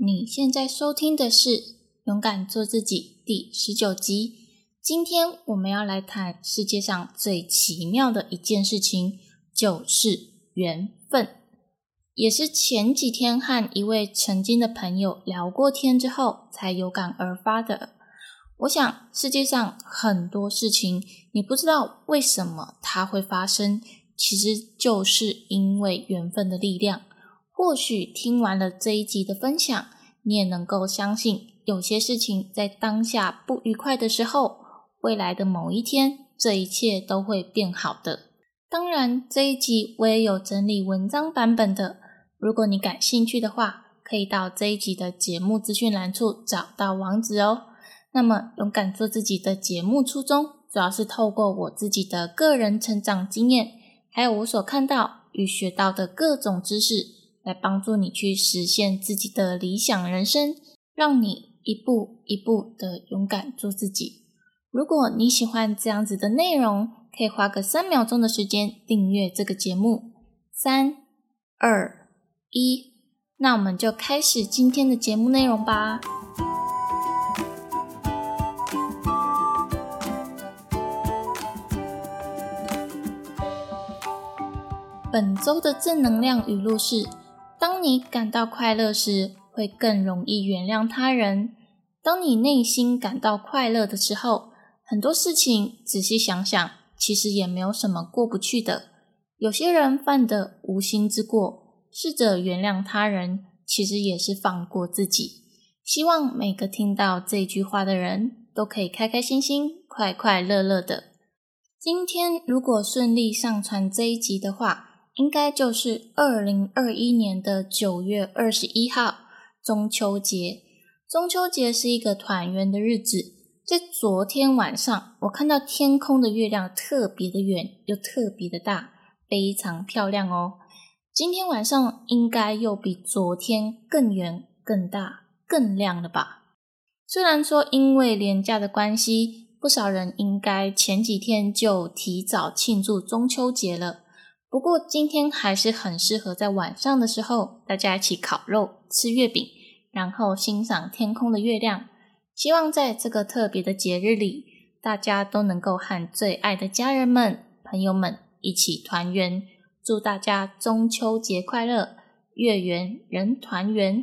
你现在收听的是《勇敢做自己》第十九集。今天我们要来谈世界上最奇妙的一件事情，就是缘分。也是前几天和一位曾经的朋友聊过天之后，才有感而发的。我想，世界上很多事情，你不知道为什么它会发生，其实就是因为缘分的力量。或许听完了这一集的分享，你也能够相信，有些事情在当下不愉快的时候，未来的某一天，这一切都会变好的。当然，这一集我也有整理文章版本的，如果你感兴趣的话，可以到这一集的节目资讯栏处找到网址哦。那么，勇敢做自己的节目初衷，主要是透过我自己的个人成长经验，还有我所看到与学到的各种知识，来帮助你去实现自己的理想人生，让你一步一步的勇敢做自己。如果你喜欢这样子的内容，可以花个三秒钟的时间订阅这个节目。三、二、一，那我们就开始今天的节目内容吧。本周的正能量语录是：当你感到快乐时，会更容易原谅他人。当你内心感到快乐的时候，很多事情仔细想想，其实也没有什么过不去的。有些人犯的无心之过，试着原谅他人，其实也是放过自己。希望每个听到这句话的人都可以开开心心、快快乐乐的。今天如果顺利上传这一集的话，应该就是二零二一年的九月二十一号，中秋节。中秋节是一个团圆的日子。在昨天晚上，我看到天空的月亮特别的圆，又特别的大，非常漂亮哦。今天晚上应该又比昨天更圆、更大、更亮了吧？虽然说因为廉价的关系，不少人应该前几天就提早庆祝中秋节了。不过今天还是很适合在晚上的时候，大家一起烤肉、吃月饼，然后欣赏天空的月亮。希望在这个特别的节日里，大家都能够和最爱的家人们、朋友们一起团圆。祝大家中秋节快乐，月圆人团圆。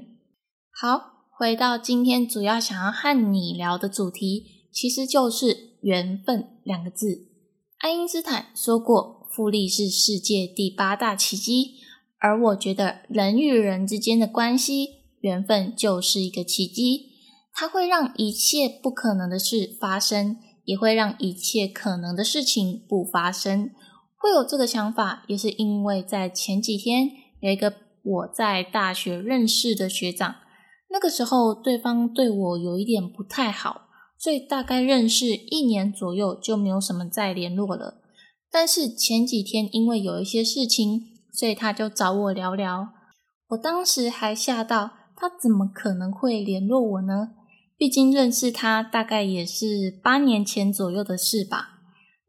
好，回到今天主要想要和你聊的主题，其实就是缘分两个字。爱因斯坦说过。复利是世界第八大奇迹，而我觉得人与人之间的关系缘分就是一个奇迹，它会让一切不可能的事发生，也会让一切可能的事情不发生。会有这个想法，也是因为在前几天有一个我在大学认识的学长，那个时候对方对我有一点不太好，所以大概认识一年左右就没有什么再联络了。但是前几天因为有一些事情，所以他就找我聊聊。我当时还吓到，他怎么可能会联络我呢？毕竟认识他大概也是八年前左右的事吧。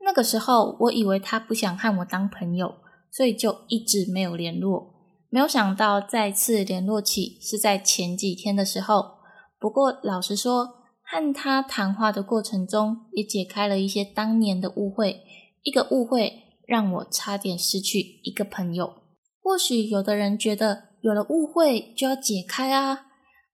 那个时候我以为他不想和我当朋友，所以就一直没有联络。没有想到再次联络起是在前几天的时候。不过老实说，和他谈话的过程中，也解开了一些当年的误会。一个误会让我差点失去一个朋友。或许有的人觉得有了误会就要解开啊，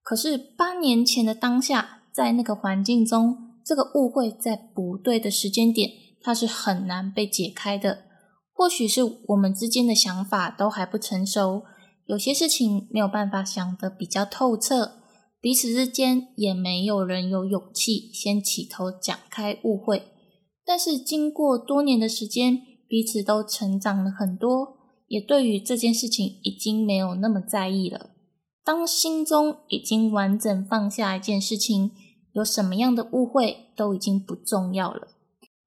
可是八年前的当下，在那个环境中，这个误会在不对的时间点，它是很难被解开的。或许是我们之间的想法都还不成熟，有些事情没有办法想得比较透彻，彼此之间也没有人有勇气先起头讲开误会。但是经过多年的时间，彼此都成长了很多，也对于这件事情已经没有那么在意了。当心中已经完整放下一件事情，有什么样的误会都已经不重要了。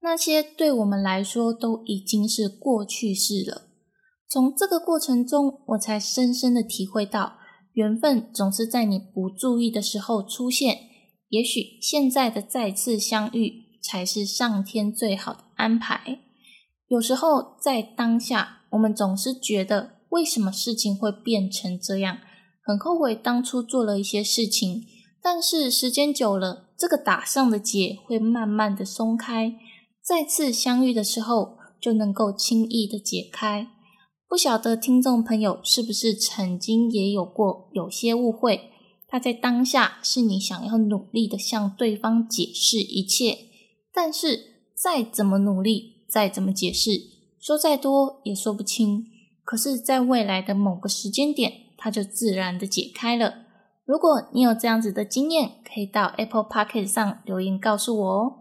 那些对我们来说都已经是过去式了。从这个过程中，我才深深的体会到，缘分总是在你不注意的时候出现。也许现在的再次相遇。才是上天最好的安排。有时候在当下，我们总是觉得为什么事情会变成这样，很后悔当初做了一些事情，但是时间久了，这个打上的结会慢慢的松开，再次相遇的时候就能够轻易的解开。不晓得听众朋友是不是曾经也有过有些误会？他在当下是你想要努力的向对方解释一切，但是再怎么努力，再怎么解释，说再多也说不清。可是，在未来的某个时间点，它就自然的解开了。如果你有这样子的经验，可以到 Apple p o c k e t 上留言告诉我哦。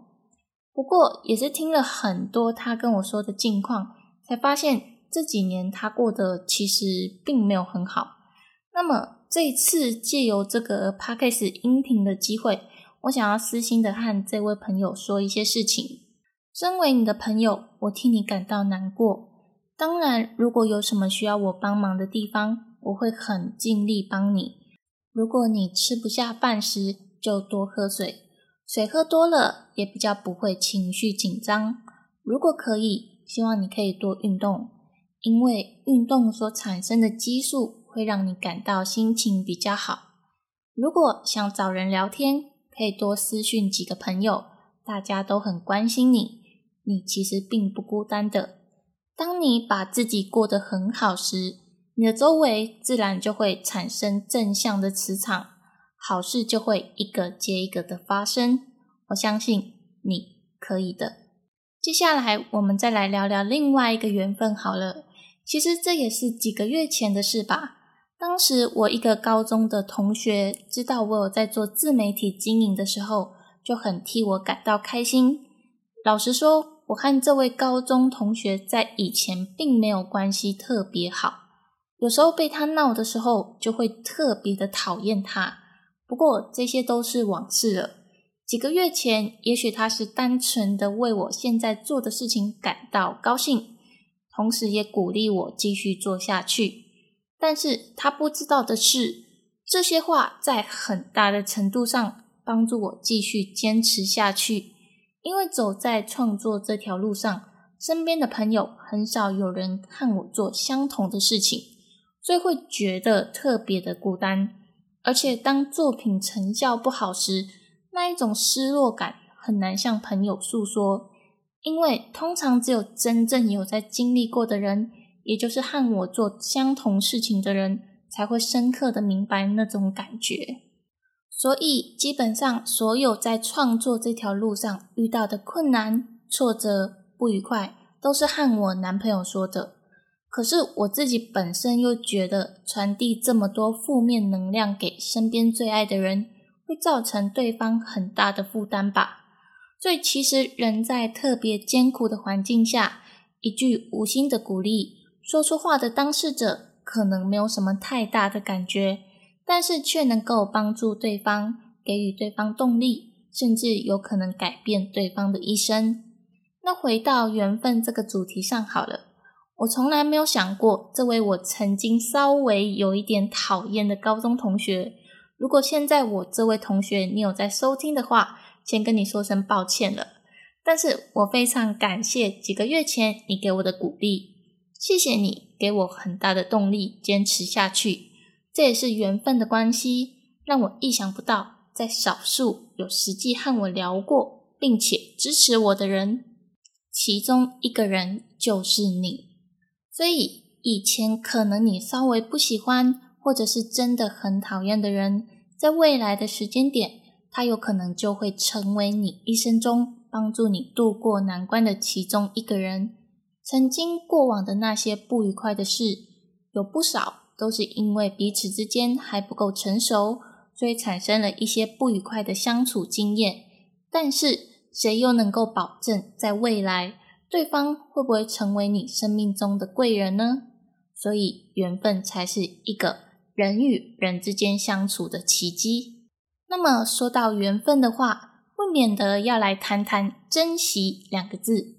不过，也是听了很多他跟我说的近况，才发现这几年他过得其实并没有很好。那么，这一次借由这个 p o c k e t 音频的机会，我想要私心的和这位朋友说一些事情。身为你的朋友，我替你感到难过。当然，如果有什么需要我帮忙的地方，我会很尽力帮你。如果你吃不下饭时，就多喝水，水喝多了也比较不会情绪紧张。如果可以，希望你可以多运动，因为运动所产生的激素会让你感到心情比较好。如果想找人聊天，可以多私讯几个朋友，大家都很关心你，你其实并不孤单的。当你把自己过得很好时，你的周围自然就会产生正向的磁场，好事就会一个接一个的发生。我相信你可以的。接下来我们再来聊聊另外一个缘分好了。其实这也是几个月前的事吧。当时我一个高中的同学知道我有在做自媒体经营的时候，就很替我感到开心。老实说。我和这位高中同学在以前并没有关系特别好，有时候被他闹的时候，就会特别的讨厌他。不过这些都是往事了。几个月前，也许他是单纯的为我现在做的事情感到高兴，同时也鼓励我继续做下去。但是他不知道的是，这些话在很大的程度上帮助我继续坚持下去。因为走在创作这条路上，身边的朋友很少有人和我做相同的事情，所以会觉得特别的孤单。而且当作品成效不好时，那一种失落感很难向朋友诉说，因为通常只有真正有在经历过的人，也就是和我做相同事情的人，才会深刻的明白那种感觉。所以，基本上所有在创作这条路上遇到的困难、挫折、不愉快，都是和我男朋友说的。可是我自己本身又觉得，传递这么多负面能量给身边最爱的人，会造成对方很大的负担吧。所以，其实人在特别艰苦的环境下，一句无心的鼓励，说出话的当事者可能没有什么太大的感觉。但是却能够帮助对方，给予对方动力，甚至有可能改变对方的一生。那回到缘分这个主题上好了，我从来没有想过，这位我曾经稍微有一点讨厌的高中同学，如果现在我这位同学你有在收听的话，先跟你说声抱歉了。但是我非常感谢几个月前你给我的鼓励，谢谢你给我很大的动力，坚持下去。这也是缘分的关系，让我意想不到，在少数有实际和我聊过并且支持我的人，其中一个人就是你。所以以前可能你稍微不喜欢，或者是真的很讨厌的人，在未来的时间点，他有可能就会成为你一生中帮助你度过难关的其中一个人。曾经过往的那些不愉快的事，有不少。都是因为彼此之间还不够成熟，所以产生了一些不愉快的相处经验。但是，谁又能够保证在未来对方会不会成为你生命中的贵人呢？所以，缘分才是一个人与人之间相处的奇迹。那么，说到缘分的话，不免得要来谈谈“珍惜”两个字。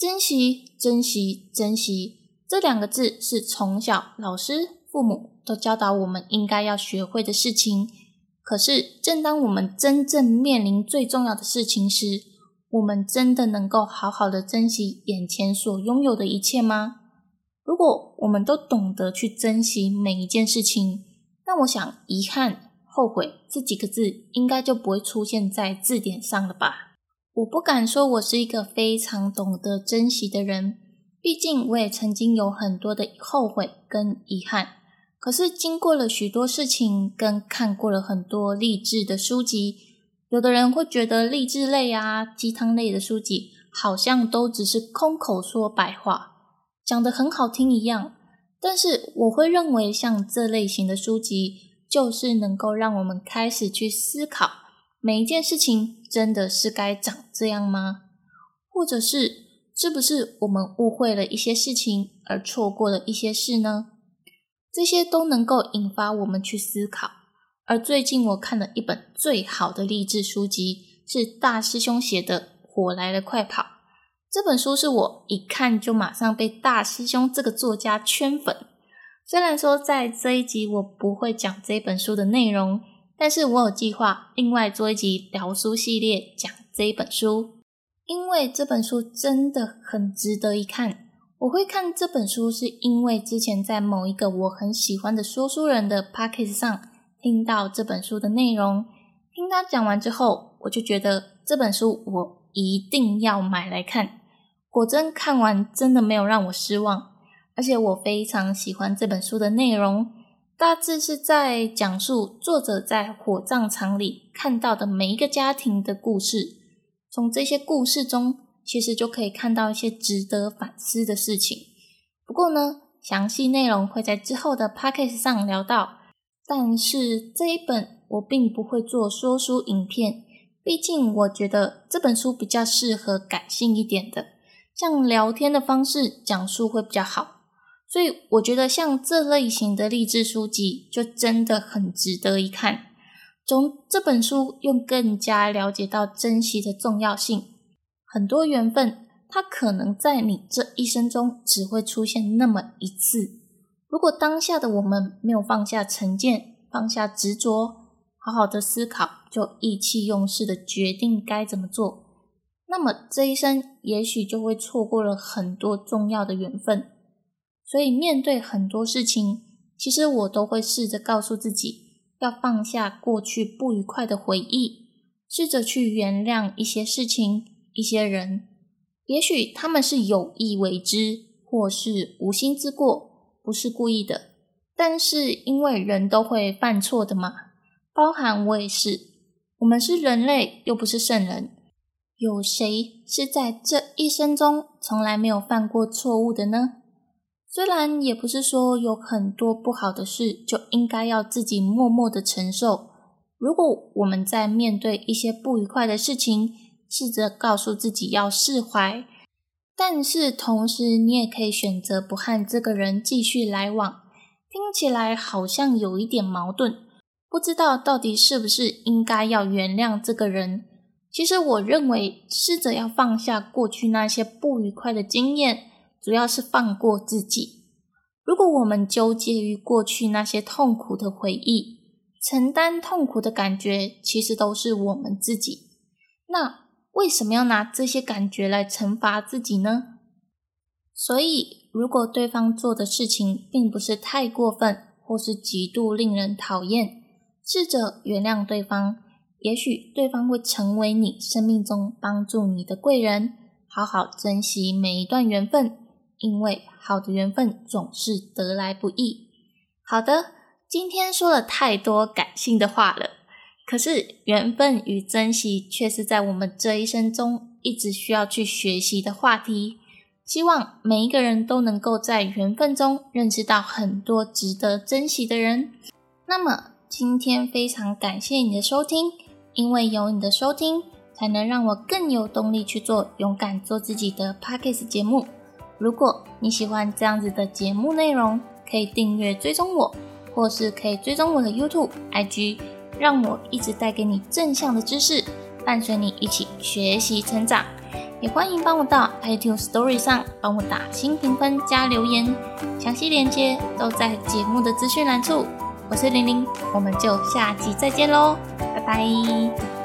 珍惜，珍惜，珍惜，这两个字是从小老师。父母都教导我们应该要学会的事情，可是正当我们真正面临最重要的事情时，我们真的能够好好的珍惜眼前所拥有的一切吗？如果我们都懂得去珍惜每一件事情，那我想，遗憾、后悔这几个字应该就不会出现在字典上了吧？我不敢说我是一个非常懂得珍惜的人，毕竟我也曾经有很多的后悔跟遗憾。可是经过了许多事情，跟看过了很多励志的书籍，有的人会觉得励志类啊、鸡汤类的书籍好像都只是空口说白话，讲得很好听一样。但是我会认为，像这类型的书籍，就是能够让我们开始去思考，每一件事情真的是该长这样吗？或者是是不是我们误会了一些事情，而错过了一些事呢？这些都能够引发我们去思考。而最近我看了一本最好的励志书籍，是大师兄写的《火来了，快跑》。这本书是我一看就马上被大师兄这个作家圈粉。虽然说在这一集我不会讲这本书的内容，但是我有计划另外做一集聊书系列讲这一本书，因为这本书真的很值得一看。我会看这本书是因为之前在某一个我很喜欢的说书人的 p o c k e t 上听到这本书的内容，听他讲完之后，我就觉得这本书我一定要买来看。果真看完真的没有让我失望，而且我非常喜欢这本书的内容。大致是在讲述作者在火葬场里看到的每一个家庭的故事，从这些故事中，其实就可以看到一些值得反思的事情。不过呢，详细内容会在之后的 p a c k a g e 上聊到。但是这一本我并不会做说书影片，毕竟我觉得这本书比较适合感性一点的。像聊天的方式讲述会比较好，所以我觉得像这类型的励志书籍就真的很值得一看。从这本书用更加了解到珍惜的重要性。很多缘分，它可能在你这一生中只会出现那么一次。如果当下的我们没有放下成见，放下执着，好好的思考，就意气用事的决定该怎么做。那么这一生也许就会错过了很多重要的缘分，所以面对很多事情，其实我都会试着告诉自己，要放下过去不愉快的回忆，试着去原谅一些事情、一些人。也许他们是有意为之，或是无心之过，不是故意的。但是因为人都会犯错的嘛，包含我也是，我们是人类，又不是圣人。有谁是在这一生中从来没有犯过错误的呢？虽然也不是说有很多不好的事就应该要自己默默的承受。如果我们在面对一些不愉快的事情，试着告诉自己要释怀，但是同时你也可以选择不和这个人继续来往。听起来好像有一点矛盾，不知道到底是不是应该要原谅这个人。其实我认为，试着要放下过去那些不愉快的经验，主要是放过自己。如果我们纠结于过去那些痛苦的回忆，承担痛苦的感觉，其实都是我们自己。那为什么要拿这些感觉来惩罚自己呢？所以，如果对方做的事情并不是太过分，或是极度令人讨厌，试着原谅对方。也许对方会成为你生命中帮助你的贵人，好好珍惜每一段缘分，因为好的缘分总是得来不易。好的，今天说了太多感性的话了，可是缘分与珍惜却是在我们这一生中一直需要去学习的话题。希望每一个人都能够在缘分中认识到很多值得珍惜的人。那么今天非常感谢你的收听。因为有你的收听，才能让我更有动力去做勇敢做自己的 podcast 节目。如果你喜欢这样子的节目内容，可以订阅追踪我，或是可以追踪我的 YouTube、IG，让我一直带给你正向的知识，伴随你一起学习成长。也欢迎帮我到 iTunes Story 上帮我打新评分加留言，详细链接都在节目的资讯栏处。我是玲玲，我们就下集再见喽。拜拜。